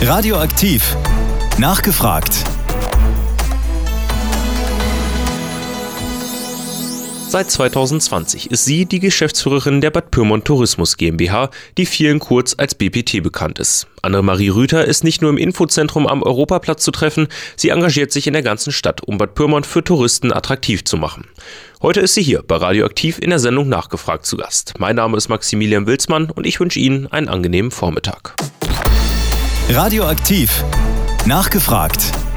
Radioaktiv. Nachgefragt. Seit 2020 ist sie die Geschäftsführerin der Bad Pyrmont Tourismus GmbH, die vielen kurz als BPT bekannt ist. Annemarie Rüther ist nicht nur im Infozentrum am Europaplatz zu treffen, sie engagiert sich in der ganzen Stadt, um Bad Pyrmont für Touristen attraktiv zu machen. Heute ist sie hier bei Radioaktiv in der Sendung Nachgefragt zu Gast. Mein Name ist Maximilian Wilsmann und ich wünsche Ihnen einen angenehmen Vormittag. Radioaktiv. Nachgefragt.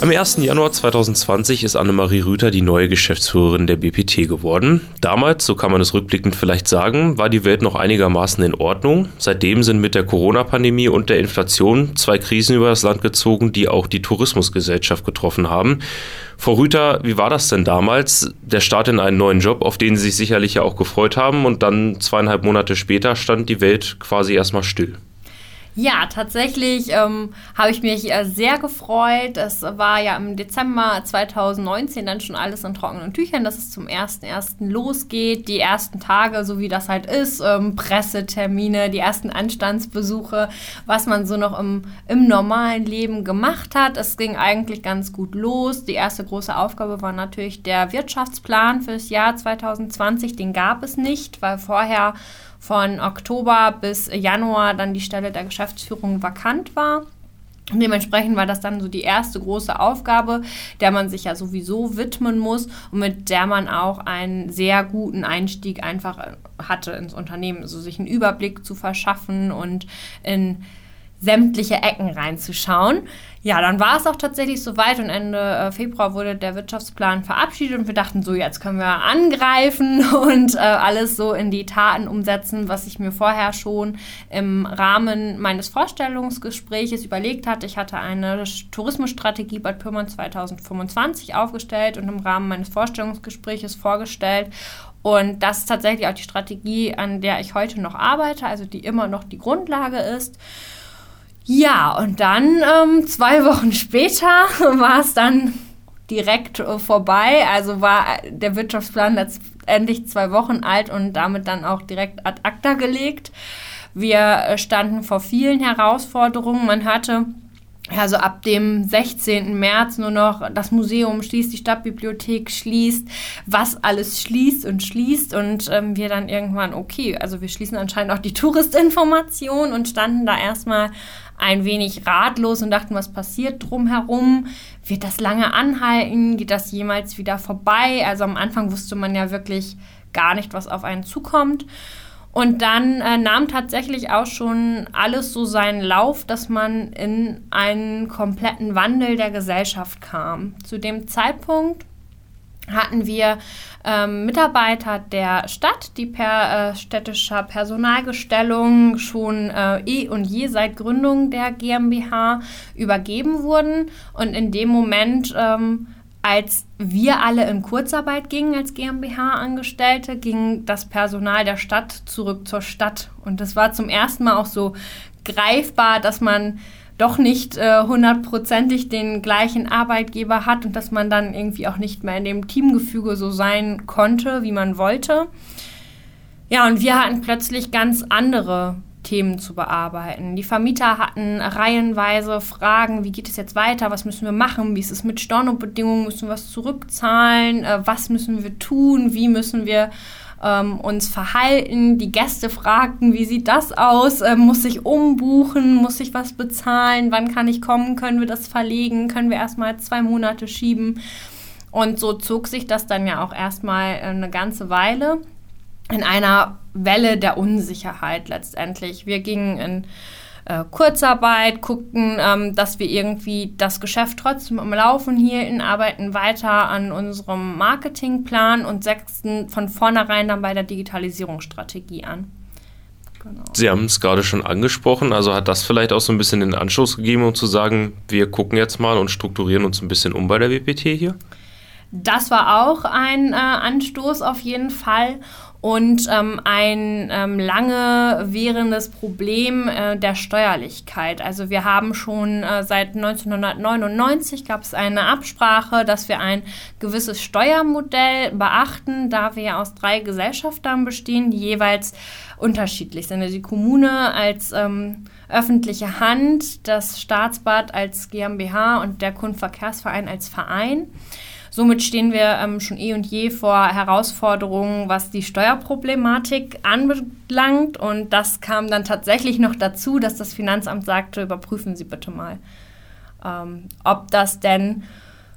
Am 1. Januar 2020 ist Annemarie Rüther die neue Geschäftsführerin der BPT geworden. Damals, so kann man es rückblickend vielleicht sagen, war die Welt noch einigermaßen in Ordnung. Seitdem sind mit der Corona-Pandemie und der Inflation zwei Krisen über das Land gezogen, die auch die Tourismusgesellschaft getroffen haben. Frau Rüther, wie war das denn damals? Der Start in einen neuen Job, auf den Sie sich sicherlich ja auch gefreut haben und dann zweieinhalb Monate später stand die Welt quasi erstmal still. Ja, tatsächlich ähm, habe ich mich äh, sehr gefreut. Es war ja im Dezember 2019 dann schon alles in trockenen Tüchern, dass es zum 1.1. losgeht. Die ersten Tage, so wie das halt ist, ähm, Pressetermine, die ersten Anstandsbesuche, was man so noch im, im normalen Leben gemacht hat. Es ging eigentlich ganz gut los. Die erste große Aufgabe war natürlich der Wirtschaftsplan für das Jahr 2020. Den gab es nicht, weil vorher von Oktober bis Januar dann die Stelle der Geschäftsführung vakant war. Dementsprechend war das dann so die erste große Aufgabe, der man sich ja sowieso widmen muss und mit der man auch einen sehr guten Einstieg einfach hatte ins Unternehmen, also sich einen Überblick zu verschaffen und in sämtliche Ecken reinzuschauen. Ja, dann war es auch tatsächlich soweit und Ende äh, Februar wurde der Wirtschaftsplan verabschiedet und wir dachten so, jetzt können wir angreifen und äh, alles so in die Taten umsetzen, was ich mir vorher schon im Rahmen meines Vorstellungsgespräches überlegt hatte. Ich hatte eine Tourismusstrategie Bad Pyrmont 2025 aufgestellt und im Rahmen meines Vorstellungsgespräches vorgestellt und das ist tatsächlich auch die Strategie, an der ich heute noch arbeite, also die immer noch die Grundlage ist. Ja, und dann ähm, zwei Wochen später war es dann direkt äh, vorbei. Also war der Wirtschaftsplan letztendlich zwei Wochen alt und damit dann auch direkt ad acta gelegt. Wir äh, standen vor vielen Herausforderungen. Man hatte also ab dem 16. März nur noch das Museum schließt, die Stadtbibliothek schließt, was alles schließt und schließt und ähm, wir dann irgendwann, okay, also wir schließen anscheinend auch die Touristinformation und standen da erstmal ein wenig ratlos und dachten, was passiert drumherum? Wird das lange anhalten? Geht das jemals wieder vorbei? Also am Anfang wusste man ja wirklich gar nicht, was auf einen zukommt. Und dann äh, nahm tatsächlich auch schon alles so seinen Lauf, dass man in einen kompletten Wandel der Gesellschaft kam. Zu dem Zeitpunkt hatten wir ähm, Mitarbeiter der Stadt, die per äh, städtischer Personalgestellung schon äh, eh und je seit Gründung der GmbH übergeben wurden. Und in dem Moment, ähm, als wir alle in Kurzarbeit gingen als GmbH-Angestellte, ging das Personal der Stadt zurück zur Stadt. Und das war zum ersten Mal auch so greifbar, dass man doch nicht äh, hundertprozentig den gleichen Arbeitgeber hat und dass man dann irgendwie auch nicht mehr in dem Teamgefüge so sein konnte, wie man wollte. Ja, und wir hatten plötzlich ganz andere Themen zu bearbeiten. Die Vermieter hatten reihenweise Fragen, wie geht es jetzt weiter, was müssen wir machen, wie ist es mit Stornobedingungen, müssen wir was zurückzahlen, äh, was müssen wir tun, wie müssen wir ähm, uns verhalten. Die Gäste fragten, wie sieht das aus? Ähm, muss ich umbuchen? Muss ich was bezahlen? Wann kann ich kommen? Können wir das verlegen? Können wir erstmal zwei Monate schieben? Und so zog sich das dann ja auch erstmal eine ganze Weile in einer Welle der Unsicherheit letztendlich. Wir gingen in äh, Kurzarbeit, guckten, ähm, dass wir irgendwie das Geschäft trotzdem am Laufen hielten, arbeiten weiter an unserem Marketingplan und setzten von vornherein dann bei der Digitalisierungsstrategie an. Genau. Sie haben es gerade schon angesprochen, also hat das vielleicht auch so ein bisschen den Anschluss gegeben, um zu sagen, wir gucken jetzt mal und strukturieren uns ein bisschen um bei der WPT hier? Das war auch ein äh, Anstoß auf jeden Fall. Und ähm, ein ähm, lange währendes Problem äh, der Steuerlichkeit. Also wir haben schon äh, seit 1999 gab es eine Absprache, dass wir ein gewisses Steuermodell beachten, da wir aus drei Gesellschaftern bestehen, die jeweils unterschiedlich sind. Also die Kommune als ähm, öffentliche Hand, das Staatsbad als GmbH und der Kundenverkehrsverein als Verein. Somit stehen wir ähm, schon eh und je vor Herausforderungen, was die Steuerproblematik anbelangt. Und das kam dann tatsächlich noch dazu, dass das Finanzamt sagte, überprüfen Sie bitte mal, ähm, ob das denn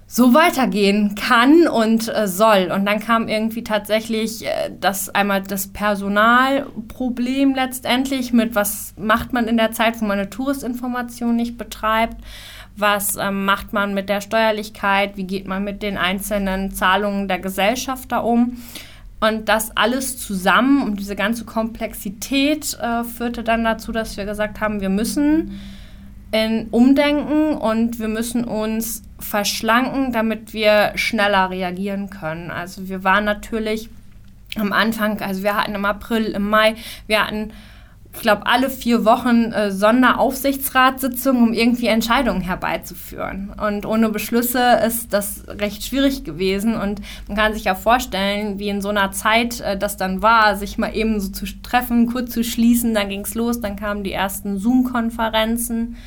so weitergehen kann und äh, soll. Und dann kam irgendwie tatsächlich äh, das einmal das Personalproblem letztendlich mit, was macht man in der Zeit, wo man eine Touristinformation nicht betreibt was ähm, macht man mit der Steuerlichkeit, wie geht man mit den einzelnen Zahlungen der Gesellschafter um. Und das alles zusammen und diese ganze Komplexität äh, führte dann dazu, dass wir gesagt haben, wir müssen in umdenken und wir müssen uns verschlanken, damit wir schneller reagieren können. Also wir waren natürlich am Anfang, also wir hatten im April, im Mai, wir hatten ich glaube, alle vier Wochen äh, Sonderaufsichtsratssitzungen, um irgendwie Entscheidungen herbeizuführen. Und ohne Beschlüsse ist das recht schwierig gewesen. Und man kann sich ja vorstellen, wie in so einer Zeit äh, das dann war, sich mal eben so zu treffen, kurz zu schließen, dann ging es los, dann kamen die ersten Zoom-Konferenzen.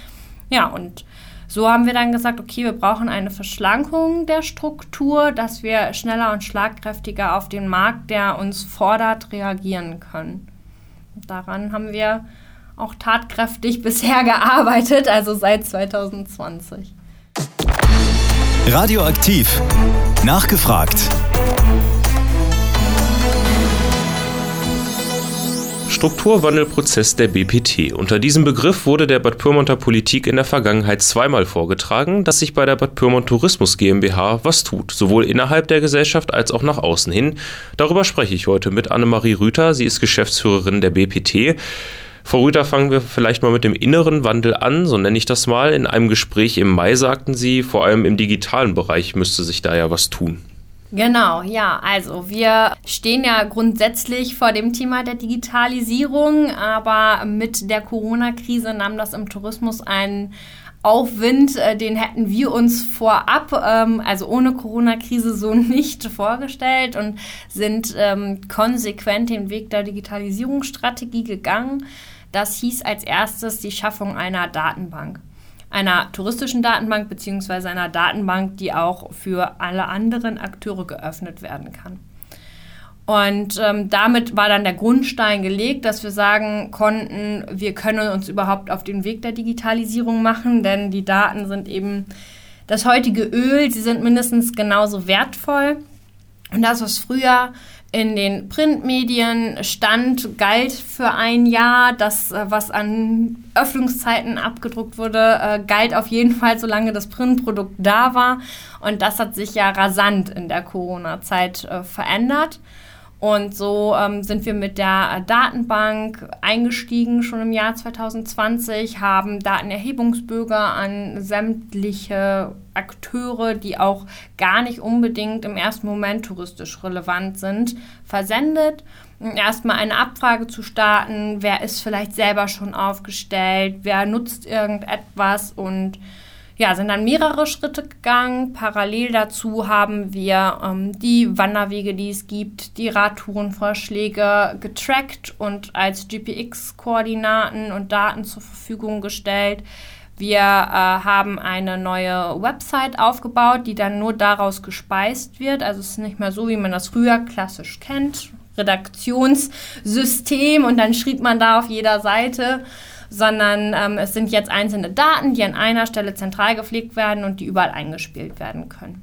Ja, und so haben wir dann gesagt, okay, wir brauchen eine Verschlankung der Struktur, dass wir schneller und schlagkräftiger auf den Markt, der uns fordert, reagieren können. Daran haben wir auch tatkräftig bisher gearbeitet, also seit 2020. Radioaktiv. Nachgefragt. Strukturwandelprozess der BPT. Unter diesem Begriff wurde der Bad Pyrmonter Politik in der Vergangenheit zweimal vorgetragen, dass sich bei der Bad Pyrmont Tourismus GmbH was tut, sowohl innerhalb der Gesellschaft als auch nach außen hin. Darüber spreche ich heute mit Annemarie Rüther. Sie ist Geschäftsführerin der BPT. Frau Rüther, fangen wir vielleicht mal mit dem inneren Wandel an, so nenne ich das mal. In einem Gespräch im Mai sagten Sie, vor allem im digitalen Bereich müsste sich da ja was tun. Genau, ja. Also wir stehen ja grundsätzlich vor dem Thema der Digitalisierung, aber mit der Corona-Krise nahm das im Tourismus einen Aufwind, äh, den hätten wir uns vorab, ähm, also ohne Corona-Krise, so nicht vorgestellt und sind ähm, konsequent den Weg der Digitalisierungsstrategie gegangen. Das hieß als erstes die Schaffung einer Datenbank einer touristischen Datenbank beziehungsweise einer Datenbank, die auch für alle anderen Akteure geöffnet werden kann. Und ähm, damit war dann der Grundstein gelegt, dass wir sagen konnten, wir können uns überhaupt auf den Weg der Digitalisierung machen, denn die Daten sind eben das heutige Öl, sie sind mindestens genauso wertvoll. Und das, was früher in den Printmedien stand, galt für ein Jahr. Das, äh, was an Öffnungszeiten abgedruckt wurde, äh, galt auf jeden Fall, solange das Printprodukt da war. Und das hat sich ja rasant in der Corona-Zeit äh, verändert. Und so ähm, sind wir mit der Datenbank eingestiegen schon im Jahr 2020, haben Datenerhebungsbürger an sämtliche Akteure, die auch gar nicht unbedingt im ersten Moment touristisch relevant sind, versendet. Erstmal eine Abfrage zu starten, wer ist vielleicht selber schon aufgestellt, wer nutzt irgendetwas und ja, sind dann mehrere Schritte gegangen. Parallel dazu haben wir ähm, die Wanderwege, die es gibt, die Radtourenvorschläge getrackt und als GPX-Koordinaten und Daten zur Verfügung gestellt. Wir äh, haben eine neue Website aufgebaut, die dann nur daraus gespeist wird. Also es ist nicht mehr so, wie man das früher klassisch kennt. Redaktionssystem und dann schrieb man da auf jeder Seite sondern ähm, es sind jetzt einzelne Daten, die an einer Stelle zentral gepflegt werden und die überall eingespielt werden können.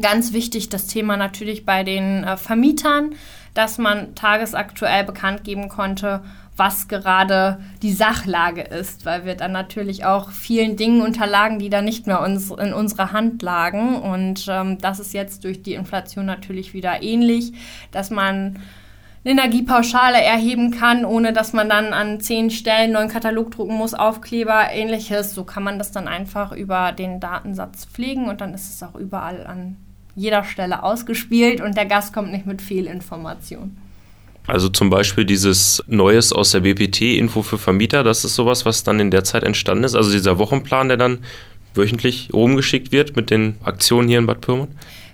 Ganz wichtig das Thema natürlich bei den äh, Vermietern, dass man tagesaktuell bekannt geben konnte, was gerade die Sachlage ist, weil wir dann natürlich auch vielen Dingen unterlagen, die dann nicht mehr uns, in unserer Hand lagen. Und ähm, das ist jetzt durch die Inflation natürlich wieder ähnlich, dass man Energiepauschale erheben kann, ohne dass man dann an zehn Stellen neuen Katalog drucken muss, Aufkleber, ähnliches. So kann man das dann einfach über den Datensatz pflegen und dann ist es auch überall an jeder Stelle ausgespielt und der Gast kommt nicht mit Fehlinformationen. Also zum Beispiel dieses Neues aus der BPT-Info für Vermieter, das ist sowas, was dann in der Zeit entstanden ist. Also dieser Wochenplan, der dann wöchentlich rumgeschickt wird mit den Aktionen hier in Bad Pyrmont?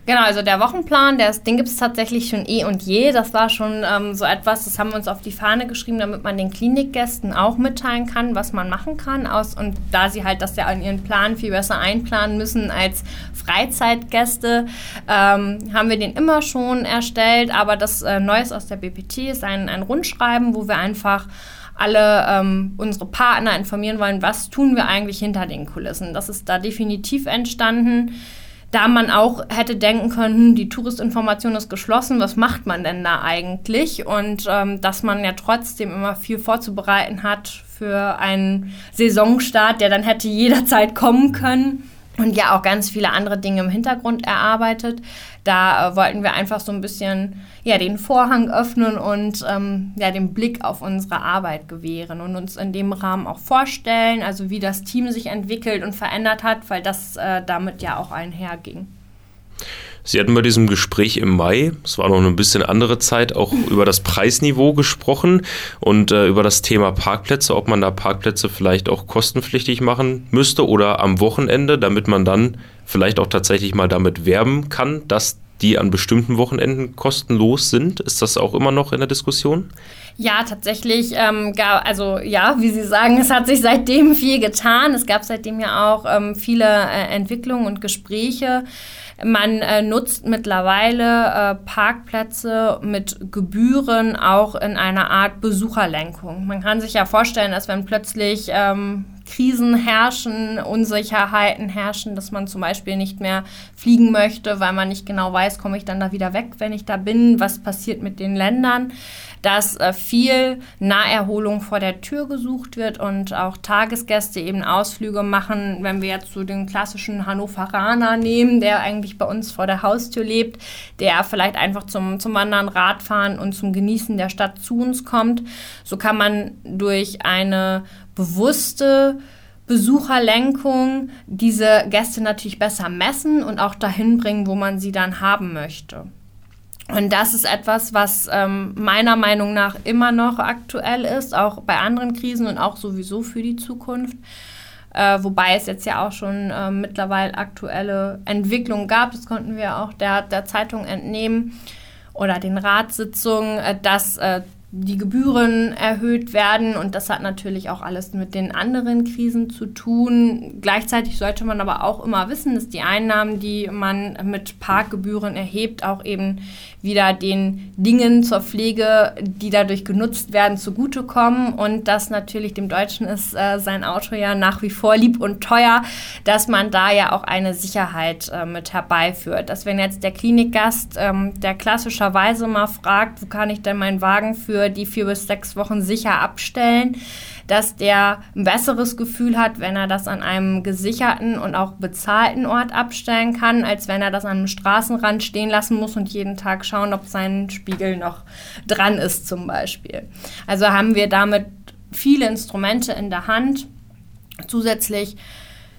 Genau, also der Wochenplan, der, den gibt es tatsächlich schon eh und je. Das war schon ähm, so etwas, das haben wir uns auf die Fahne geschrieben, damit man den Klinikgästen auch mitteilen kann, was man machen kann. Aus, und da sie halt das ja in ihren Plan viel besser einplanen müssen als Freizeitgäste, ähm, haben wir den immer schon erstellt. Aber das äh, Neues aus der BPT ist ein, ein Rundschreiben, wo wir einfach alle ähm, unsere Partner informieren wollen, was tun wir eigentlich hinter den Kulissen. Das ist da definitiv entstanden da man auch hätte denken können, hm, die Touristinformation ist geschlossen, was macht man denn da eigentlich? Und ähm, dass man ja trotzdem immer viel vorzubereiten hat für einen Saisonstart, der dann hätte jederzeit kommen können und ja auch ganz viele andere Dinge im Hintergrund erarbeitet. Da äh, wollten wir einfach so ein bisschen ja, den Vorhang öffnen und ähm, ja, den Blick auf unsere Arbeit gewähren und uns in dem Rahmen auch vorstellen, also wie das Team sich entwickelt und verändert hat, weil das äh, damit ja auch einherging. Sie hatten bei diesem Gespräch im Mai, es war noch eine bisschen andere Zeit, auch über das Preisniveau gesprochen und äh, über das Thema Parkplätze, ob man da Parkplätze vielleicht auch kostenpflichtig machen müsste oder am Wochenende, damit man dann vielleicht auch tatsächlich mal damit werben kann, dass die an bestimmten Wochenenden kostenlos sind. Ist das auch immer noch in der Diskussion? Ja, tatsächlich. Ähm, gab, also ja, wie Sie sagen, es hat sich seitdem viel getan. Es gab seitdem ja auch ähm, viele äh, Entwicklungen und Gespräche. Man äh, nutzt mittlerweile äh, Parkplätze mit Gebühren auch in einer Art Besucherlenkung. Man kann sich ja vorstellen, dass wenn plötzlich ähm, Krisen herrschen, Unsicherheiten herrschen, dass man zum Beispiel nicht mehr fliegen möchte, weil man nicht genau weiß, komme ich dann da wieder weg, wenn ich da bin, was passiert mit den Ländern, dass äh, viel Naherholung vor der Tür gesucht wird und auch Tagesgäste eben Ausflüge machen, wenn wir jetzt so den klassischen Hannoveraner nehmen, der eigentlich bei uns vor der Haustür lebt, der vielleicht einfach zum, zum Wandern, Radfahren und zum Genießen der Stadt zu uns kommt. So kann man durch eine bewusste Besucherlenkung diese Gäste natürlich besser messen und auch dahin bringen, wo man sie dann haben möchte. Und das ist etwas, was ähm, meiner Meinung nach immer noch aktuell ist, auch bei anderen Krisen und auch sowieso für die Zukunft. Äh, wobei es jetzt ja auch schon äh, mittlerweile aktuelle Entwicklungen gab, das konnten wir auch der, der Zeitung entnehmen oder den Ratssitzungen, äh, dass äh, die Gebühren erhöht werden und das hat natürlich auch alles mit den anderen Krisen zu tun. Gleichzeitig sollte man aber auch immer wissen, dass die Einnahmen, die man mit Parkgebühren erhebt, auch eben wieder den Dingen zur Pflege, die dadurch genutzt werden, zugutekommen und dass natürlich dem Deutschen ist äh, sein Auto ja nach wie vor lieb und teuer, dass man da ja auch eine Sicherheit äh, mit herbeiführt. Dass wenn jetzt der Klinikgast, ähm, der klassischerweise mal fragt, wo kann ich denn meinen Wagen für die vier bis sechs Wochen sicher abstellen, dass der ein besseres Gefühl hat, wenn er das an einem gesicherten und auch bezahlten Ort abstellen kann, als wenn er das an einem Straßenrand stehen lassen muss und jeden Tag schauen, ob sein Spiegel noch dran ist zum Beispiel. Also haben wir damit viele Instrumente in der Hand. Zusätzlich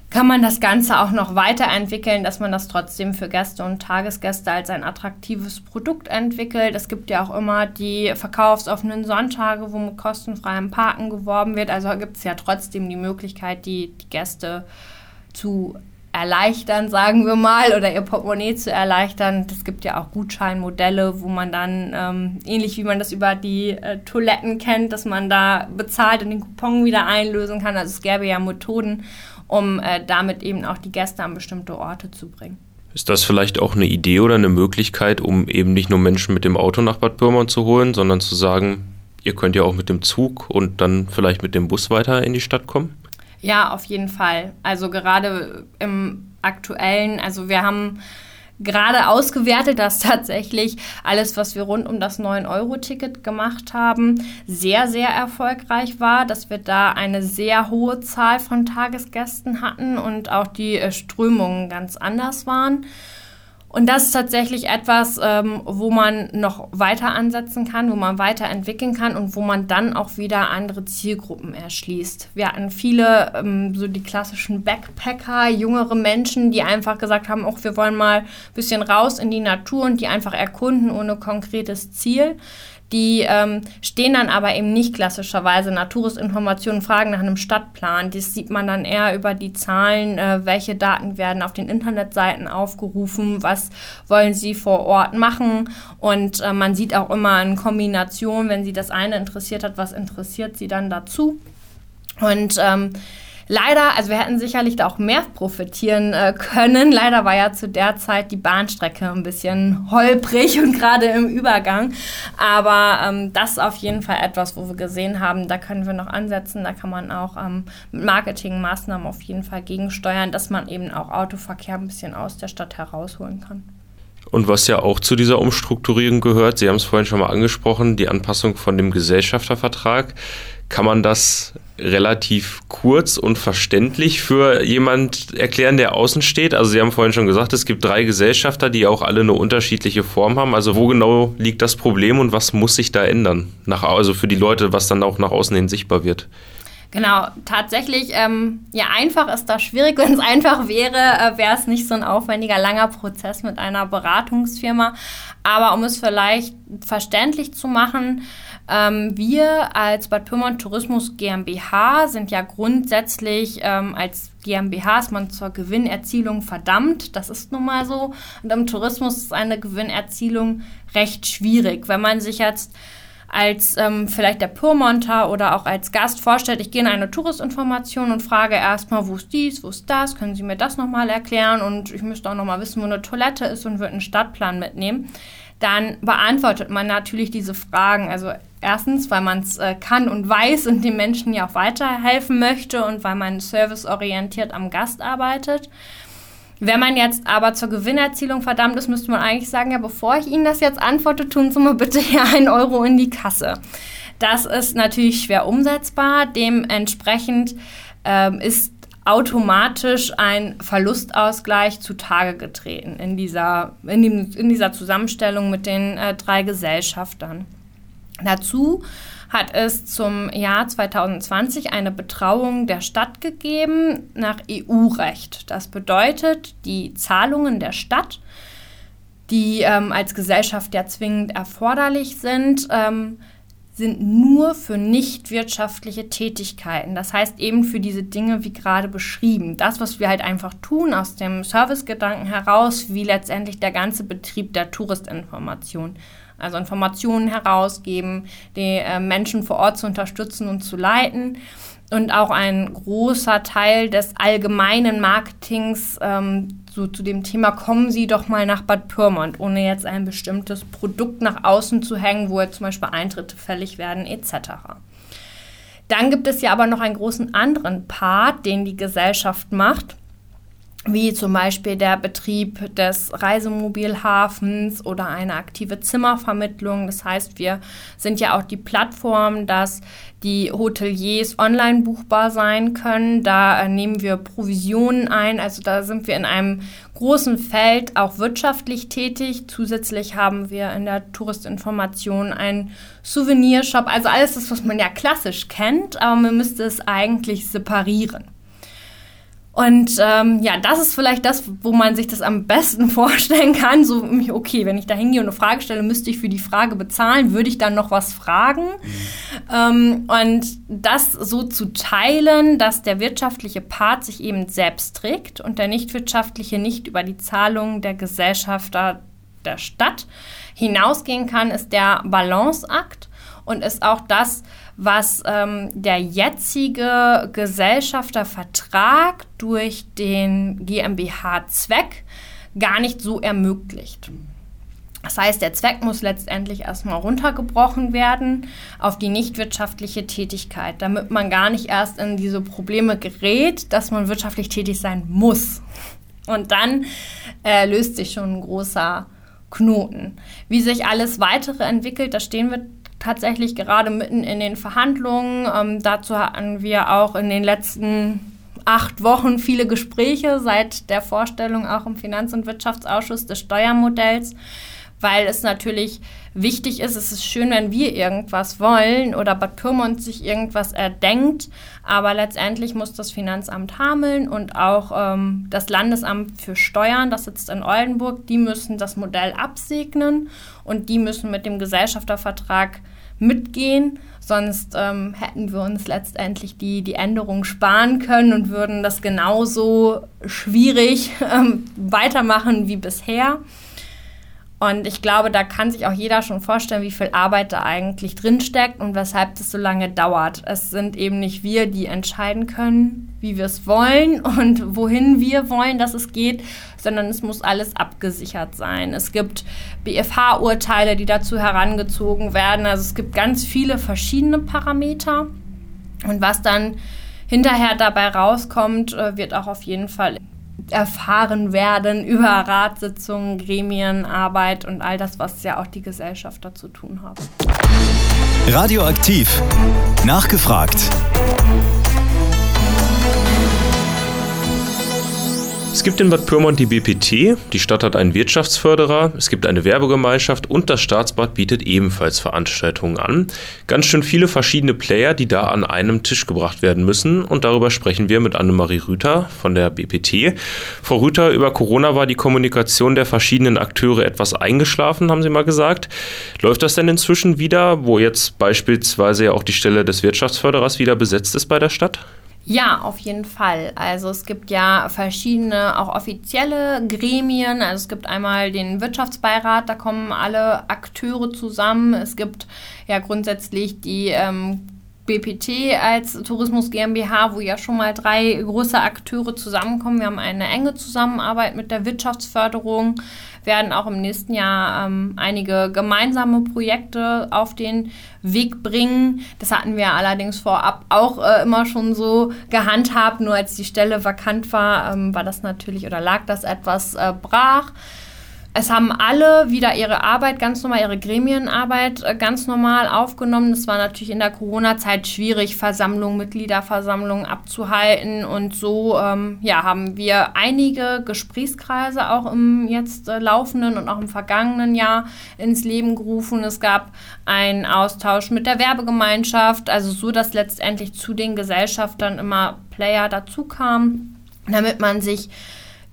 kann man das Ganze auch noch weiterentwickeln, dass man das trotzdem für Gäste und Tagesgäste als ein attraktives Produkt entwickelt. Es gibt ja auch immer die verkaufsoffenen Sonntage, wo mit kostenfreiem Parken geworben wird. Also gibt es ja trotzdem die Möglichkeit, die, die Gäste zu erleichtern, sagen wir mal, oder ihr Portemonnaie zu erleichtern. Es gibt ja auch Gutscheinmodelle, wo man dann, ähm, ähnlich wie man das über die äh, Toiletten kennt, dass man da bezahlt und den Coupon wieder einlösen kann. Also es gäbe ja Methoden, um äh, damit eben auch die Gäste an bestimmte Orte zu bringen. Ist das vielleicht auch eine Idee oder eine Möglichkeit, um eben nicht nur Menschen mit dem Auto nach Bad Pyrmont zu holen, sondern zu sagen, ihr könnt ja auch mit dem Zug und dann vielleicht mit dem Bus weiter in die Stadt kommen? Ja, auf jeden Fall. Also gerade im aktuellen, also wir haben gerade ausgewertet, dass tatsächlich alles, was wir rund um das 9-Euro-Ticket gemacht haben, sehr, sehr erfolgreich war, dass wir da eine sehr hohe Zahl von Tagesgästen hatten und auch die äh, Strömungen ganz anders waren. Und das ist tatsächlich etwas, ähm, wo man noch weiter ansetzen kann, wo man weiterentwickeln kann und wo man dann auch wieder andere Zielgruppen erschließt. Wir hatten viele, ähm, so die klassischen Backpacker, jüngere Menschen, die einfach gesagt haben, auch wir wollen mal ein bisschen raus in die Natur und die einfach erkunden ohne konkretes Ziel Die ähm, stehen dann aber eben nicht klassischerweise Naturistinformationen, fragen nach einem Stadtplan. Das sieht man dann eher über die Zahlen, äh, welche Daten werden auf den Internetseiten aufgerufen, was wollen sie vor Ort machen. Und äh, man sieht auch immer in Kombination, wenn sie das eine interessiert hat, was interessiert sie dann dazu. Und ähm, Leider, also wir hätten sicherlich da auch mehr profitieren äh, können. Leider war ja zu der Zeit die Bahnstrecke ein bisschen holprig und gerade im Übergang. Aber ähm, das ist auf jeden Fall etwas, wo wir gesehen haben, da können wir noch ansetzen. Da kann man auch ähm, mit Marketingmaßnahmen auf jeden Fall gegensteuern, dass man eben auch Autoverkehr ein bisschen aus der Stadt herausholen kann. Und was ja auch zu dieser Umstrukturierung gehört, Sie haben es vorhin schon mal angesprochen, die Anpassung von dem Gesellschaftervertrag. Kann man das relativ kurz und verständlich für jemand erklären, der außen steht? Also Sie haben vorhin schon gesagt, es gibt drei Gesellschafter, die auch alle eine unterschiedliche Form haben. Also wo genau liegt das Problem und was muss sich da ändern? Nach, also für die Leute, was dann auch nach außen hin sichtbar wird. Genau, tatsächlich, ähm, ja, einfach ist das schwierig. Wenn es einfach wäre, äh, wäre es nicht so ein aufwendiger, langer Prozess mit einer Beratungsfirma. Aber um es vielleicht verständlich zu machen, ähm, wir als Bad Pyrmont Tourismus GmbH sind ja grundsätzlich ähm, als GmbH ist man zur Gewinnerzielung verdammt. Das ist nun mal so. Und im Tourismus ist eine Gewinnerzielung recht schwierig. Wenn man sich jetzt als ähm, vielleicht der Pyrmonter oder auch als Gast vorstellt, ich gehe in eine Touristinformation und frage erstmal, wo ist dies, wo ist das, können Sie mir das nochmal erklären und ich müsste auch nochmal wissen, wo eine Toilette ist und würde einen Stadtplan mitnehmen, dann beantwortet man natürlich diese Fragen. Also erstens, weil man es äh, kann und weiß und den Menschen ja auch weiterhelfen möchte und weil man serviceorientiert am Gast arbeitet. Wenn man jetzt aber zur Gewinnerzielung verdammt ist, müsste man eigentlich sagen, ja, bevor ich Ihnen das jetzt antworte, tun Sie mal bitte hier einen Euro in die Kasse. Das ist natürlich schwer umsetzbar. Dementsprechend ähm, ist automatisch ein Verlustausgleich zutage getreten in dieser, in dem, in dieser Zusammenstellung mit den äh, drei Gesellschaftern. Dazu hat es zum Jahr 2020 eine Betrauung der Stadt gegeben nach EU-Recht. Das bedeutet, die Zahlungen der Stadt, die ähm, als Gesellschaft ja zwingend erforderlich sind, ähm, sind nur für nicht wirtschaftliche Tätigkeiten. Das heißt eben für diese Dinge wie gerade beschrieben. Das, was wir halt einfach tun aus dem Servicegedanken heraus, wie letztendlich der ganze Betrieb der Touristinformation also Informationen herausgeben, die äh, Menschen vor Ort zu unterstützen und zu leiten. Und auch ein großer Teil des allgemeinen Marketings ähm, so zu dem Thema, kommen Sie doch mal nach Bad Pyrmont, ohne jetzt ein bestimmtes Produkt nach außen zu hängen, wo jetzt zum Beispiel Eintritte fällig werden etc. Dann gibt es ja aber noch einen großen anderen Part, den die Gesellschaft macht wie zum Beispiel der Betrieb des Reisemobilhafens oder eine aktive Zimmervermittlung. Das heißt, wir sind ja auch die Plattform, dass die Hoteliers online buchbar sein können. Da äh, nehmen wir Provisionen ein. Also da sind wir in einem großen Feld auch wirtschaftlich tätig. Zusätzlich haben wir in der Touristinformation einen Souvenirshop. Also alles das, was man ja klassisch kennt, aber man müsste es eigentlich separieren. Und ähm, ja, das ist vielleicht das, wo man sich das am besten vorstellen kann. So, okay, wenn ich da hingehe und eine Frage stelle, müsste ich für die Frage bezahlen, würde ich dann noch was fragen? Mhm. Ähm, und das so zu teilen, dass der wirtschaftliche Part sich eben selbst trägt und der nichtwirtschaftliche nicht über die Zahlungen der Gesellschafter der Stadt hinausgehen kann, ist der Balanceakt und ist auch das, was ähm, der jetzige Gesellschaftervertrag durch den GmbH-Zweck gar nicht so ermöglicht. Das heißt, der Zweck muss letztendlich erstmal runtergebrochen werden auf die nichtwirtschaftliche Tätigkeit, damit man gar nicht erst in diese Probleme gerät, dass man wirtschaftlich tätig sein muss. Und dann äh, löst sich schon ein großer Knoten. Wie sich alles weitere entwickelt, da stehen wir tatsächlich gerade mitten in den Verhandlungen. Ähm, dazu hatten wir auch in den letzten acht Wochen viele Gespräche seit der Vorstellung auch im Finanz- und Wirtschaftsausschuss des Steuermodells, weil es natürlich wichtig ist. Es ist schön, wenn wir irgendwas wollen oder Bad Pyrmont sich irgendwas erdenkt, aber letztendlich muss das Finanzamt Hameln und auch ähm, das Landesamt für Steuern, das sitzt in Oldenburg, die müssen das Modell absegnen und die müssen mit dem Gesellschaftervertrag mitgehen. Sonst ähm, hätten wir uns letztendlich die, die Änderung sparen können und würden das genauso schwierig ähm, weitermachen wie bisher. Und ich glaube, da kann sich auch jeder schon vorstellen, wie viel Arbeit da eigentlich drinsteckt und weshalb das so lange dauert. Es sind eben nicht wir, die entscheiden können, wie wir es wollen und wohin wir wollen, dass es geht, sondern es muss alles abgesichert sein. Es gibt BFH-Urteile, die dazu herangezogen werden. Also es gibt ganz viele verschiedene Parameter. Und was dann hinterher dabei rauskommt, äh, wird auch auf jeden Fall erfahren werden über Ratssitzungen, Gremienarbeit und all das, was ja auch die Gesellschaft dazu tun hat. Radioaktiv. Nachgefragt. Gibt in Bad Pyrmont die BPT, die Stadt hat einen Wirtschaftsförderer, es gibt eine Werbegemeinschaft und das Staatsbad bietet ebenfalls Veranstaltungen an. Ganz schön viele verschiedene Player, die da an einem Tisch gebracht werden müssen und darüber sprechen wir mit Annemarie Rüther von der BPT. Frau Rüther, über Corona war die Kommunikation der verschiedenen Akteure etwas eingeschlafen, haben Sie mal gesagt. Läuft das denn inzwischen wieder, wo jetzt beispielsweise ja auch die Stelle des Wirtschaftsförderers wieder besetzt ist bei der Stadt? Ja, auf jeden Fall. Also es gibt ja verschiedene auch offizielle Gremien. Also es gibt einmal den Wirtschaftsbeirat, da kommen alle Akteure zusammen. Es gibt ja grundsätzlich die ähm, BPT als Tourismus GmbH, wo ja schon mal drei große Akteure zusammenkommen. Wir haben eine enge Zusammenarbeit mit der Wirtschaftsförderung, werden auch im nächsten Jahr ähm, einige gemeinsame Projekte auf den Weg bringen. Das hatten wir allerdings vorab auch äh, immer schon so gehandhabt. Nur als die Stelle vakant war, ähm, war das natürlich oder lag das etwas äh, brach. Es haben alle wieder ihre Arbeit ganz normal, ihre Gremienarbeit äh, ganz normal aufgenommen. Es war natürlich in der Corona-Zeit schwierig, Versammlungen, Mitgliederversammlungen abzuhalten. Und so ähm, ja, haben wir einige Gesprächskreise auch im jetzt äh, laufenden und auch im vergangenen Jahr ins Leben gerufen. Es gab einen Austausch mit der Werbegemeinschaft, also so, dass letztendlich zu den Gesellschaftern immer Player dazu kamen, damit man sich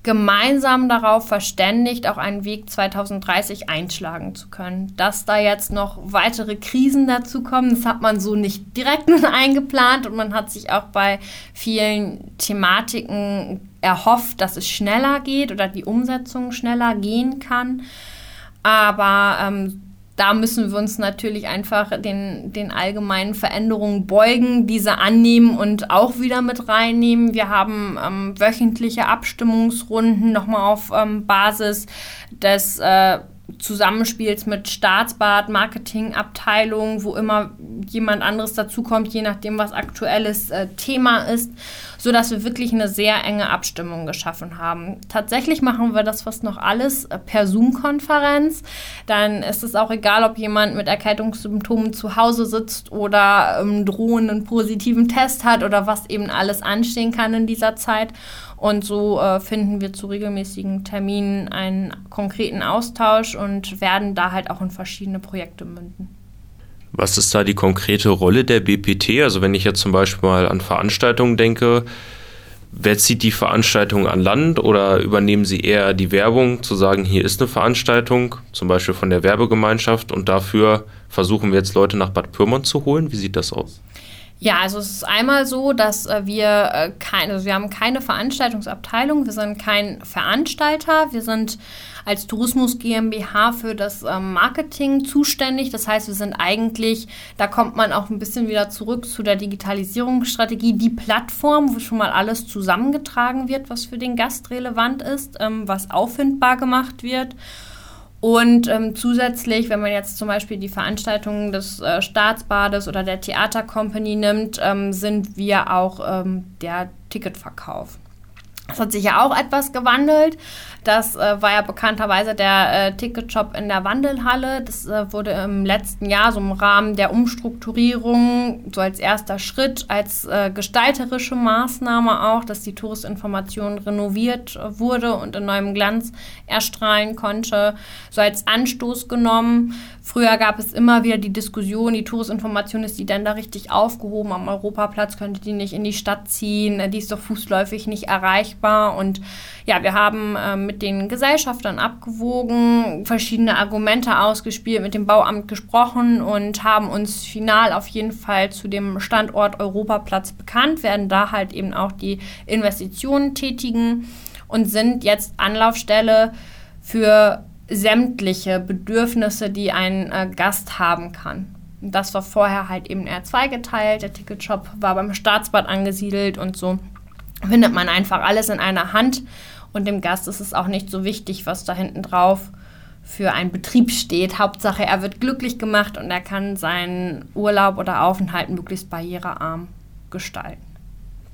gemeinsam darauf verständigt, auch einen Weg 2030 einschlagen zu können. Dass da jetzt noch weitere Krisen dazu kommen, das hat man so nicht direkt nun eingeplant und man hat sich auch bei vielen Thematiken erhofft, dass es schneller geht oder die Umsetzung schneller gehen kann. Aber ähm, da müssen wir uns natürlich einfach den, den allgemeinen Veränderungen beugen, diese annehmen und auch wieder mit reinnehmen. Wir haben ähm, wöchentliche Abstimmungsrunden nochmal auf ähm, Basis des äh, Zusammenspiels mit Staatsbad, Marketingabteilung, wo immer jemand anderes dazukommt, je nachdem, was aktuelles äh, Thema ist, so dass wir wirklich eine sehr enge Abstimmung geschaffen haben. Tatsächlich machen wir das fast noch alles äh, per Zoom-Konferenz. Dann ist es auch egal, ob jemand mit Erkältungssymptomen zu Hause sitzt oder einen drohenden positiven Test hat oder was eben alles anstehen kann in dieser Zeit. Und so äh, finden wir zu regelmäßigen Terminen einen konkreten Austausch und werden da halt auch in verschiedene Projekte münden. Was ist da die konkrete Rolle der BPT? Also wenn ich jetzt zum Beispiel mal an Veranstaltungen denke, wer zieht die Veranstaltung an Land oder übernehmen Sie eher die Werbung, zu sagen, hier ist eine Veranstaltung, zum Beispiel von der Werbegemeinschaft und dafür versuchen wir jetzt Leute nach Bad Pyrmont zu holen? Wie sieht das aus? Ja, also es ist einmal so, dass äh, wir äh, keine, also wir haben keine Veranstaltungsabteilung, wir sind kein Veranstalter, wir sind als Tourismus GmbH für das ähm, Marketing zuständig. Das heißt, wir sind eigentlich, da kommt man auch ein bisschen wieder zurück zu der Digitalisierungsstrategie, die Plattform, wo schon mal alles zusammengetragen wird, was für den Gast relevant ist, ähm, was auffindbar gemacht wird. Und ähm, zusätzlich, wenn man jetzt zum Beispiel die Veranstaltungen des äh, Staatsbades oder der Theatercompany nimmt, ähm, sind wir auch ähm, der Ticketverkauf. Das hat sich ja auch etwas gewandelt. Das äh, war ja bekannterweise der äh, Ticketshop in der Wandelhalle. Das äh, wurde im letzten Jahr so im Rahmen der Umstrukturierung, so als erster Schritt, als äh, gestalterische Maßnahme auch, dass die Touristinformation renoviert äh, wurde und in neuem Glanz erstrahlen konnte, so als Anstoß genommen. Früher gab es immer wieder die Diskussion, die Touristinformation ist die denn da richtig aufgehoben am Europaplatz, könnte die nicht in die Stadt ziehen, die ist doch fußläufig nicht erreichbar und ja, wir haben äh, mit den Gesellschaftern abgewogen, verschiedene Argumente ausgespielt, mit dem Bauamt gesprochen und haben uns final auf jeden Fall zu dem Standort Europaplatz bekannt, werden da halt eben auch die Investitionen tätigen und sind jetzt Anlaufstelle für sämtliche Bedürfnisse, die ein äh, Gast haben kann. Das war vorher halt eben eher zweigeteilt. Der Ticketshop war beim Staatsbad angesiedelt und so findet man einfach alles in einer Hand und dem Gast ist es auch nicht so wichtig, was da hinten drauf für einen Betrieb steht. Hauptsache, er wird glücklich gemacht und er kann seinen Urlaub oder Aufenthalt möglichst barrierearm gestalten.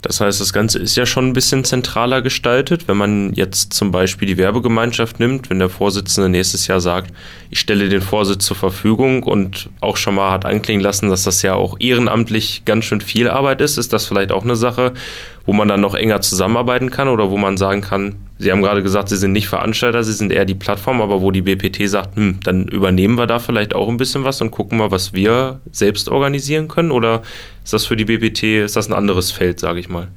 Das heißt, das Ganze ist ja schon ein bisschen zentraler gestaltet. Wenn man jetzt zum Beispiel die Werbegemeinschaft nimmt, wenn der Vorsitzende nächstes Jahr sagt, ich stelle den Vorsitz zur Verfügung und auch schon mal hat anklingen lassen, dass das ja auch ehrenamtlich ganz schön viel Arbeit ist, ist das vielleicht auch eine Sache, wo man dann noch enger zusammenarbeiten kann oder wo man sagen kann, Sie haben gerade gesagt, Sie sind nicht Veranstalter, Sie sind eher die Plattform, aber wo die BPT sagt, hm, dann übernehmen wir da vielleicht auch ein bisschen was und gucken mal, was wir selbst organisieren können? Oder ist das für die BPT, ist das ein anderes Feld, sage ich mal?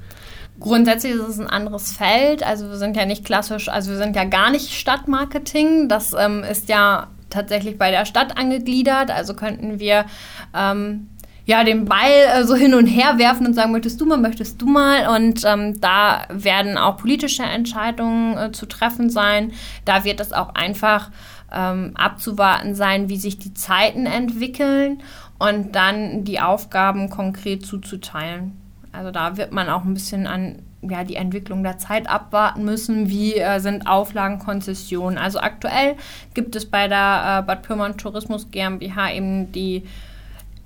Grundsätzlich ist es ein anderes Feld. Also wir sind ja nicht klassisch, also wir sind ja gar nicht Stadtmarketing. Das ähm, ist ja tatsächlich bei der Stadt angegliedert. Also könnten wir ähm, ja, den Ball äh, so hin und her werfen und sagen, möchtest du mal, möchtest du mal. Und ähm, da werden auch politische Entscheidungen äh, zu treffen sein. Da wird es auch einfach ähm, abzuwarten sein, wie sich die Zeiten entwickeln und dann die Aufgaben konkret zuzuteilen. Also da wird man auch ein bisschen an ja, die Entwicklung der Zeit abwarten müssen. Wie äh, sind Auflagen, Konzessionen? Also aktuell gibt es bei der äh, Bad Pyrmont Tourismus GmbH eben die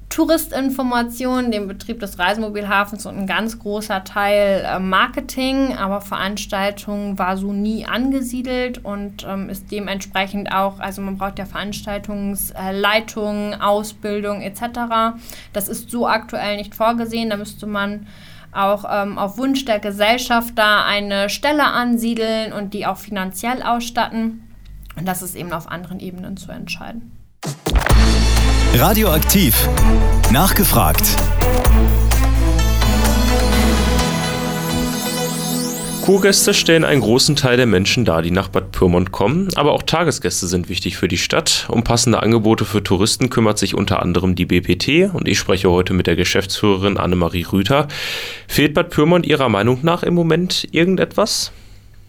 Touristinformation, dem Betrieb des Reisemobilhafens und ein ganz großer Teil äh, Marketing, aber Veranstaltung war so nie angesiedelt und ähm, ist dementsprechend auch, also man braucht ja Veranstaltungsleitung, Ausbildung etc. Das ist so aktuell nicht vorgesehen, da müsste man auch ähm, auf Wunsch der Gesellschaft da eine Stelle ansiedeln und die auch finanziell ausstatten. Und das ist eben auf anderen Ebenen zu entscheiden. Radioaktiv. Nachgefragt. Kurgäste stellen einen großen Teil der Menschen dar, die nach Bad Pyrmont kommen, aber auch Tagesgäste sind wichtig für die Stadt. Um passende Angebote für Touristen kümmert sich unter anderem die BPT und ich spreche heute mit der Geschäftsführerin Annemarie Rüther. Fehlt Bad Pyrmont Ihrer Meinung nach im Moment irgendetwas?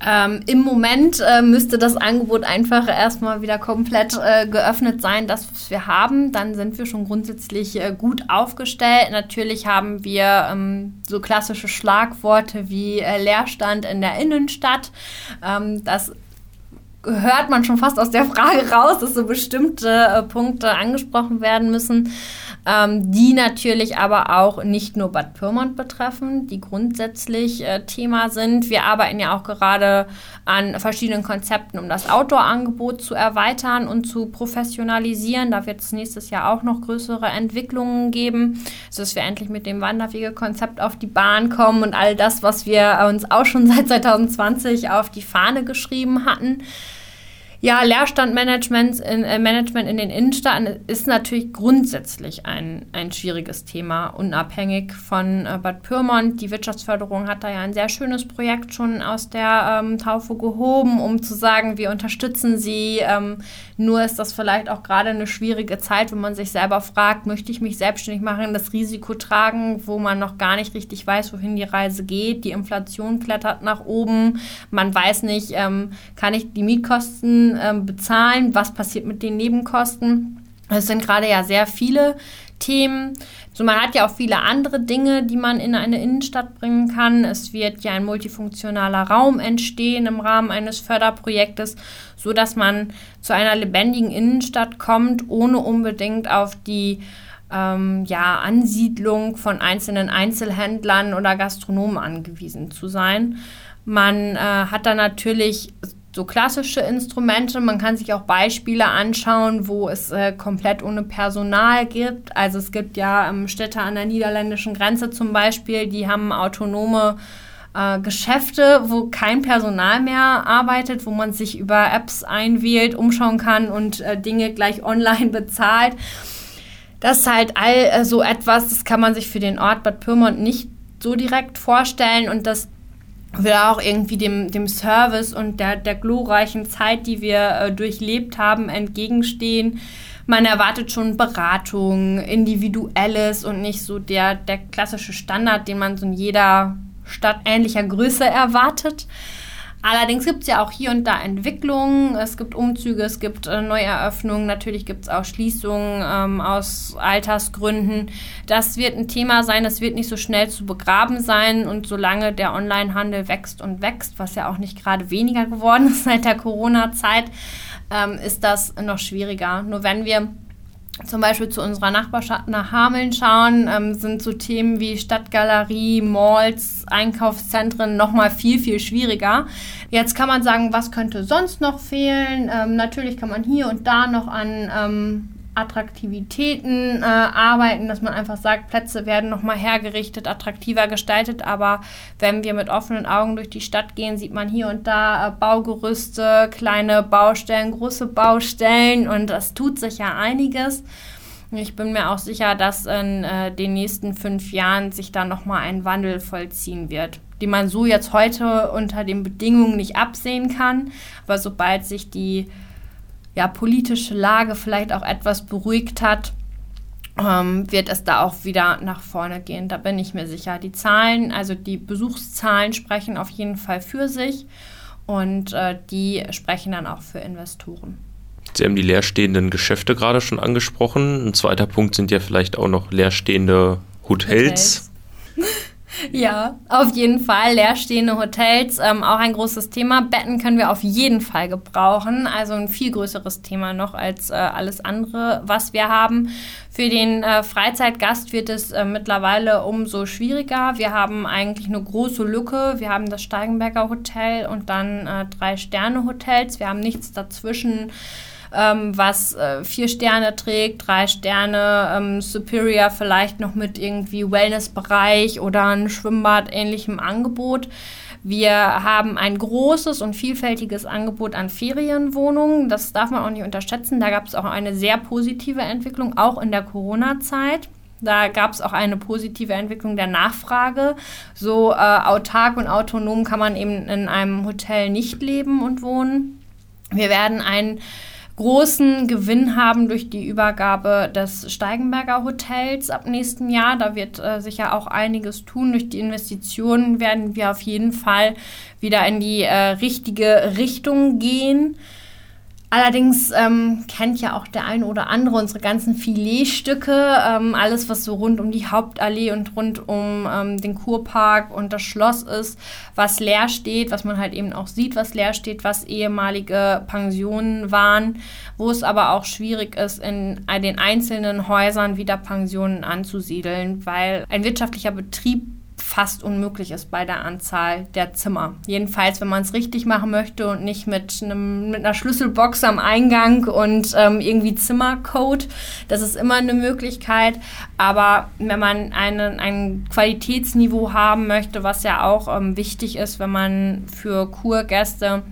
Ähm, Im Moment äh, müsste das Angebot einfach erstmal wieder komplett äh, geöffnet sein, das, was wir haben. Dann sind wir schon grundsätzlich äh, gut aufgestellt. Natürlich haben wir ähm, so klassische Schlagworte wie äh, Leerstand in der Innenstadt. Ähm, das hört man schon fast aus der Frage raus, dass so bestimmte äh, Punkte angesprochen werden müssen ähm, die natürlich aber auch nicht nur Bad Pyrmont betreffen, die grundsätzlich äh, Thema sind. Wir arbeiten ja auch gerade an verschiedenen Konzepten, um das Outdoor-Angebot zu erweitern und zu professionalisieren. Da wird es nächstes Jahr auch noch größere Entwicklungen geben, sodass wir endlich mit dem Wanderwege-Konzept auf die Bahn kommen und all das, was wir uns auch schon seit 2020 auf die Fahne geschrieben hatten. Ja, Leerstandmanagement in, äh, Management in den Innenstädten ist natürlich grundsätzlich ein, ein schwieriges Thema, unabhängig von äh, Bad Pyrmont. Die Wirtschaftsförderung hat da ja ein sehr schönes Projekt schon aus der ähm, Taufe gehoben, um zu sagen, wir unterstützen sie. Ähm, nur ist das vielleicht auch gerade eine schwierige Zeit, wenn man sich selber fragt, möchte ich mich selbstständig machen, das Risiko tragen, wo man noch gar nicht richtig weiß, wohin die Reise geht. Die Inflation klettert nach oben. Man weiß nicht, ähm, kann ich die Mietkosten ähm, bezahlen, was passiert mit den Nebenkosten. Es sind gerade ja sehr viele Themen. So, man hat ja auch viele andere Dinge, die man in eine Innenstadt bringen kann. Es wird ja ein multifunktionaler Raum entstehen im Rahmen eines Förderprojektes, so dass man zu einer lebendigen Innenstadt kommt, ohne unbedingt auf die ähm, ja, Ansiedlung von einzelnen Einzelhändlern oder Gastronomen angewiesen zu sein. Man äh, hat da natürlich so klassische Instrumente. Man kann sich auch Beispiele anschauen, wo es äh, komplett ohne Personal gibt. Also es gibt ja ähm, Städte an der niederländischen Grenze zum Beispiel, die haben autonome äh, Geschäfte, wo kein Personal mehr arbeitet, wo man sich über Apps einwählt, umschauen kann und äh, Dinge gleich online bezahlt. Das ist halt all äh, so etwas, das kann man sich für den Ort Bad Pyrmont nicht so direkt vorstellen und das will auch irgendwie dem, dem Service und der, der glorreichen Zeit, die wir äh, durchlebt haben, entgegenstehen. Man erwartet schon Beratung, Individuelles und nicht so der, der klassische Standard, den man so in jeder Stadt ähnlicher Größe erwartet. Allerdings gibt es ja auch hier und da Entwicklungen. Es gibt Umzüge, es gibt äh, Neueröffnungen, natürlich gibt es auch Schließungen ähm, aus Altersgründen. Das wird ein Thema sein, das wird nicht so schnell zu begraben sein. Und solange der Onlinehandel wächst und wächst, was ja auch nicht gerade weniger geworden ist seit der Corona-Zeit, ähm, ist das noch schwieriger. Nur wenn wir zum Beispiel zu unserer Nachbarschaft nach Hameln schauen, ähm, sind so Themen wie Stadtgalerie, Malls, Einkaufszentren nochmal viel, viel schwieriger. Jetzt kann man sagen, was könnte sonst noch fehlen? Ähm, natürlich kann man hier und da noch an ähm, Attraktivitäten äh, arbeiten, dass man einfach sagt, Plätze werden nochmal hergerichtet, attraktiver gestaltet. Aber wenn wir mit offenen Augen durch die Stadt gehen, sieht man hier und da äh, Baugerüste, kleine Baustellen, große Baustellen und es tut sich ja einiges. Ich bin mir auch sicher, dass in äh, den nächsten fünf Jahren sich da nochmal ein Wandel vollziehen wird, den man so jetzt heute unter den Bedingungen nicht absehen kann. Aber sobald sich die ja, politische Lage vielleicht auch etwas beruhigt hat, ähm, wird es da auch wieder nach vorne gehen. Da bin ich mir sicher. Die Zahlen, also die Besuchszahlen sprechen auf jeden Fall für sich und äh, die sprechen dann auch für Investoren. Sie haben die leerstehenden Geschäfte gerade schon angesprochen. Ein zweiter Punkt sind ja vielleicht auch noch leerstehende Hotels. Hotels. Ja, auf jeden Fall. Leerstehende Hotels, ähm, auch ein großes Thema. Betten können wir auf jeden Fall gebrauchen. Also ein viel größeres Thema noch als äh, alles andere, was wir haben. Für den äh, Freizeitgast wird es äh, mittlerweile umso schwieriger. Wir haben eigentlich eine große Lücke. Wir haben das Steigenberger Hotel und dann äh, drei Sterne-Hotels. Wir haben nichts dazwischen ähm, was äh, vier Sterne trägt, drei Sterne, ähm, Superior vielleicht noch mit irgendwie Wellnessbereich oder ein Schwimmbad ähnlichem Angebot. Wir haben ein großes und vielfältiges Angebot an Ferienwohnungen. Das darf man auch nicht unterschätzen. Da gab es auch eine sehr positive Entwicklung, auch in der Corona-Zeit. Da gab es auch eine positive Entwicklung der Nachfrage. So äh, autark und autonom kann man eben in einem Hotel nicht leben und wohnen. Wir werden ein großen Gewinn haben durch die Übergabe des Steigenberger Hotels ab nächsten Jahr. Da wird äh, sicher auch einiges tun. Durch die Investitionen werden wir auf jeden Fall wieder in die äh, richtige Richtung gehen. Allerdings ähm, kennt ja auch der eine oder andere unsere ganzen Filetstücke, ähm, alles was so rund um die Hauptallee und rund um ähm, den Kurpark und das Schloss ist, was leer steht, was man halt eben auch sieht, was leer steht, was ehemalige Pensionen waren, wo es aber auch schwierig ist, in den einzelnen Häusern wieder Pensionen anzusiedeln, weil ein wirtschaftlicher Betrieb fast unmöglich ist bei der Anzahl der Zimmer. Jedenfalls, wenn man es richtig machen möchte und nicht mit, einem, mit einer Schlüsselbox am Eingang und ähm, irgendwie Zimmercode. Das ist immer eine Möglichkeit. Aber wenn man einen, ein Qualitätsniveau haben möchte, was ja auch ähm, wichtig ist, wenn man für Kurgäste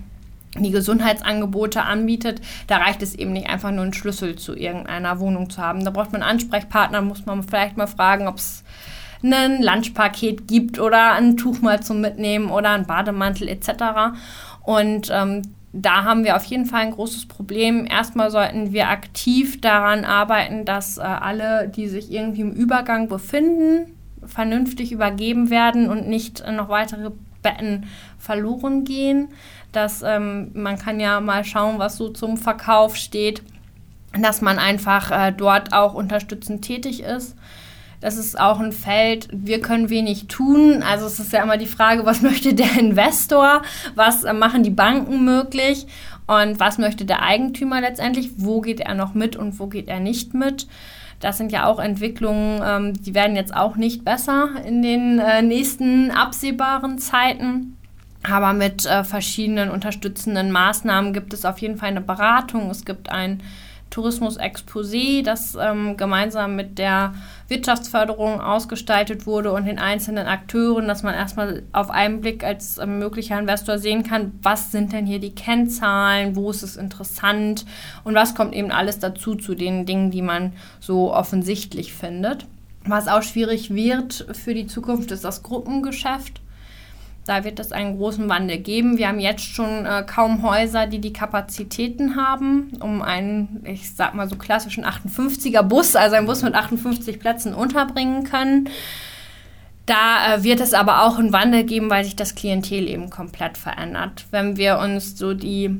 die Gesundheitsangebote anbietet, da reicht es eben nicht einfach nur einen Schlüssel zu irgendeiner Wohnung zu haben. Da braucht man Ansprechpartner, muss man vielleicht mal fragen, ob es ein Lunchpaket gibt oder ein Tuch mal zum Mitnehmen oder ein Bademantel etc. Und ähm, da haben wir auf jeden Fall ein großes Problem. Erstmal sollten wir aktiv daran arbeiten, dass äh, alle, die sich irgendwie im Übergang befinden, vernünftig übergeben werden und nicht äh, noch weitere Betten verloren gehen. Dass ähm, man kann ja mal schauen, was so zum Verkauf steht, dass man einfach äh, dort auch unterstützend tätig ist. Das ist auch ein Feld, wir können wenig tun. Also es ist ja immer die Frage, was möchte der Investor, was äh, machen die Banken möglich und was möchte der Eigentümer letztendlich, wo geht er noch mit und wo geht er nicht mit. Das sind ja auch Entwicklungen, ähm, die werden jetzt auch nicht besser in den äh, nächsten absehbaren Zeiten. Aber mit äh, verschiedenen unterstützenden Maßnahmen gibt es auf jeden Fall eine Beratung. Es gibt ein Tourismus-Exposé, das ähm, gemeinsam mit der Wirtschaftsförderung ausgestaltet wurde und den einzelnen Akteuren, dass man erstmal auf einen Blick als äh, möglicher Investor sehen kann, was sind denn hier die Kennzahlen, wo ist es interessant und was kommt eben alles dazu zu den Dingen, die man so offensichtlich findet. Was auch schwierig wird für die Zukunft, ist das Gruppengeschäft. Da wird es einen großen Wandel geben. Wir haben jetzt schon äh, kaum Häuser, die die Kapazitäten haben, um einen, ich sag mal so klassischen 58er Bus, also einen Bus mit 58 Plätzen unterbringen können. Da äh, wird es aber auch einen Wandel geben, weil sich das Klientel eben komplett verändert. Wenn wir uns so die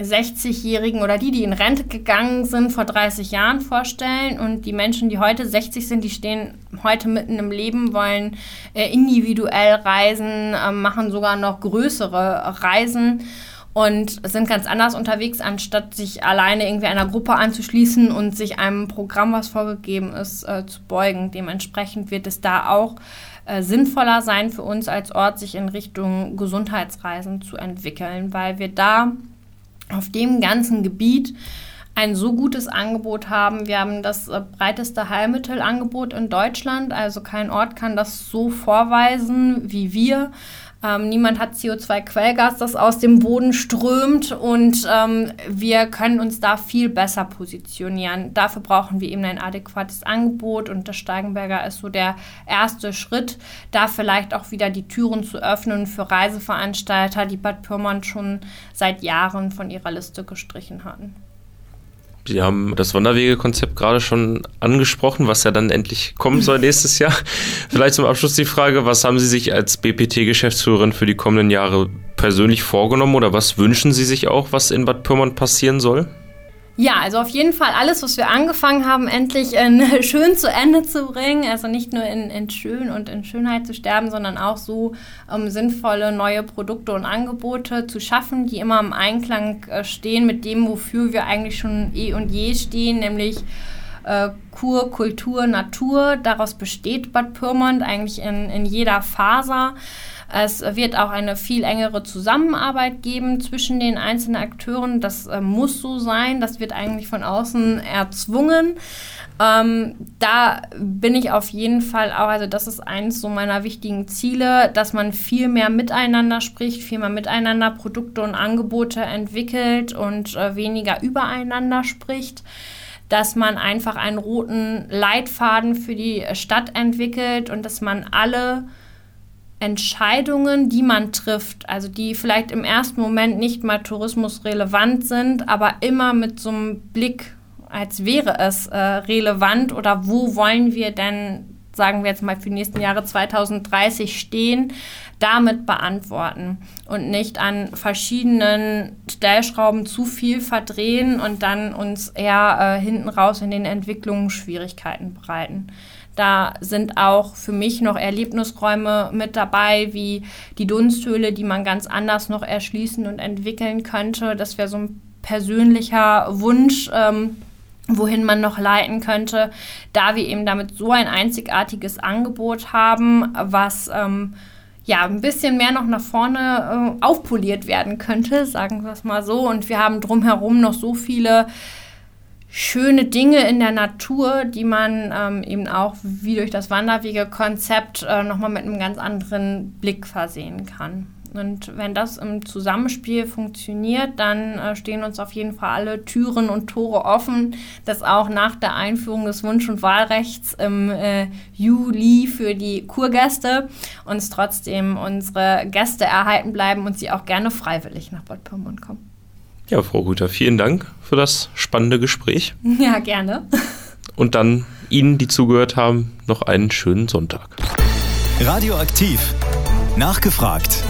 60-Jährigen oder die, die in Rente gegangen sind vor 30 Jahren vorstellen und die Menschen, die heute 60 sind, die stehen heute mitten im Leben, wollen äh, individuell reisen, äh, machen sogar noch größere Reisen und sind ganz anders unterwegs, anstatt sich alleine irgendwie einer Gruppe anzuschließen und sich einem Programm, was vorgegeben ist, äh, zu beugen. Dementsprechend wird es da auch äh, sinnvoller sein für uns als Ort, sich in Richtung Gesundheitsreisen zu entwickeln, weil wir da auf dem ganzen Gebiet ein so gutes Angebot haben. Wir haben das äh, breiteste Heilmittelangebot in Deutschland, also kein Ort kann das so vorweisen wie wir. Ähm, niemand hat CO2-Quellgas, das aus dem Boden strömt und ähm, wir können uns da viel besser positionieren. Dafür brauchen wir eben ein adäquates Angebot und das Steigenberger ist so der erste Schritt, da vielleicht auch wieder die Türen zu öffnen für Reiseveranstalter, die Bad Pyrmont schon seit Jahren von ihrer Liste gestrichen hatten. Sie haben das Wanderwegekonzept gerade schon angesprochen, was ja dann endlich kommen soll nächstes Jahr. Vielleicht zum Abschluss die Frage, was haben Sie sich als BPT-Geschäftsführerin für die kommenden Jahre persönlich vorgenommen oder was wünschen Sie sich auch, was in Bad Pyrmont passieren soll? Ja, also auf jeden Fall alles, was wir angefangen haben, endlich in, schön zu Ende zu bringen. Also nicht nur in, in Schön und in Schönheit zu sterben, sondern auch so ähm, sinnvolle neue Produkte und Angebote zu schaffen, die immer im Einklang äh, stehen mit dem, wofür wir eigentlich schon eh und je stehen, nämlich äh, Kur, Kultur, Natur. Daraus besteht Bad Pyrmont eigentlich in, in jeder Faser. Es wird auch eine viel engere Zusammenarbeit geben zwischen den einzelnen Akteuren. Das äh, muss so sein. Das wird eigentlich von außen erzwungen. Ähm, da bin ich auf jeden Fall auch, also das ist eins so meiner wichtigen Ziele, dass man viel mehr miteinander spricht, viel mehr miteinander Produkte und Angebote entwickelt und äh, weniger übereinander spricht dass man einfach einen roten Leitfaden für die Stadt entwickelt und dass man alle Entscheidungen, die man trifft, also die vielleicht im ersten Moment nicht mal tourismusrelevant sind, aber immer mit so einem Blick, als wäre es äh, relevant oder wo wollen wir denn, sagen wir jetzt mal für die nächsten Jahre 2030 stehen, damit beantworten und nicht an verschiedenen Stellschrauben zu viel verdrehen und dann uns eher äh, hinten raus in den Entwicklungen Schwierigkeiten bereiten. Da sind auch für mich noch Erlebnisräume mit dabei, wie die Dunsthöhle, die man ganz anders noch erschließen und entwickeln könnte. Das wäre so ein persönlicher Wunsch. Ähm, wohin man noch leiten könnte, da wir eben damit so ein einzigartiges Angebot haben, was ähm, ja ein bisschen mehr noch nach vorne äh, aufpoliert werden könnte, sagen wir es mal so. Und wir haben drumherum noch so viele schöne Dinge in der Natur, die man ähm, eben auch wie durch das Wanderwegekonzept äh, nochmal mit einem ganz anderen Blick versehen kann. Und wenn das im Zusammenspiel funktioniert, dann äh, stehen uns auf jeden Fall alle Türen und Tore offen, dass auch nach der Einführung des Wunsch- und Wahlrechts im äh, Juli für die Kurgäste uns trotzdem unsere Gäste erhalten bleiben und sie auch gerne freiwillig nach Bad Pyrmont kommen. Ja, Frau Rüther, vielen Dank für das spannende Gespräch. Ja, gerne. Und dann Ihnen, die zugehört haben, noch einen schönen Sonntag. Radioaktiv. Nachgefragt.